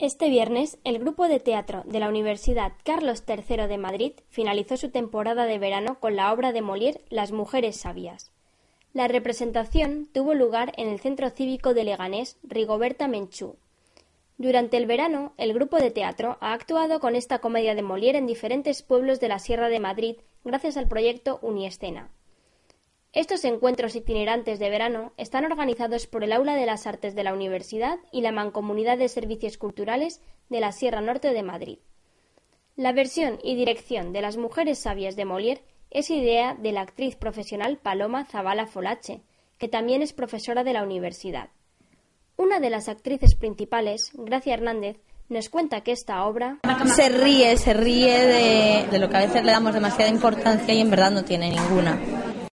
Este viernes, el grupo de teatro de la Universidad Carlos III de Madrid finalizó su temporada de verano con la obra de Molière Las mujeres sabias. La representación tuvo lugar en el Centro Cívico de Leganés Rigoberta Menchú. Durante el verano, el grupo de teatro ha actuado con esta comedia de Molière en diferentes pueblos de la Sierra de Madrid gracias al proyecto Uniescena. Estos encuentros itinerantes de verano están organizados por el Aula de las Artes de la Universidad y la Mancomunidad de Servicios Culturales de la Sierra Norte de Madrid. La versión y dirección de Las Mujeres Sabias de Molière es idea de la actriz profesional Paloma Zavala Folache, que también es profesora de la universidad. Una de las actrices principales, Gracia Hernández, nos cuenta que esta obra se ríe, se ríe de, de lo que a veces le damos demasiada importancia y en verdad no tiene ninguna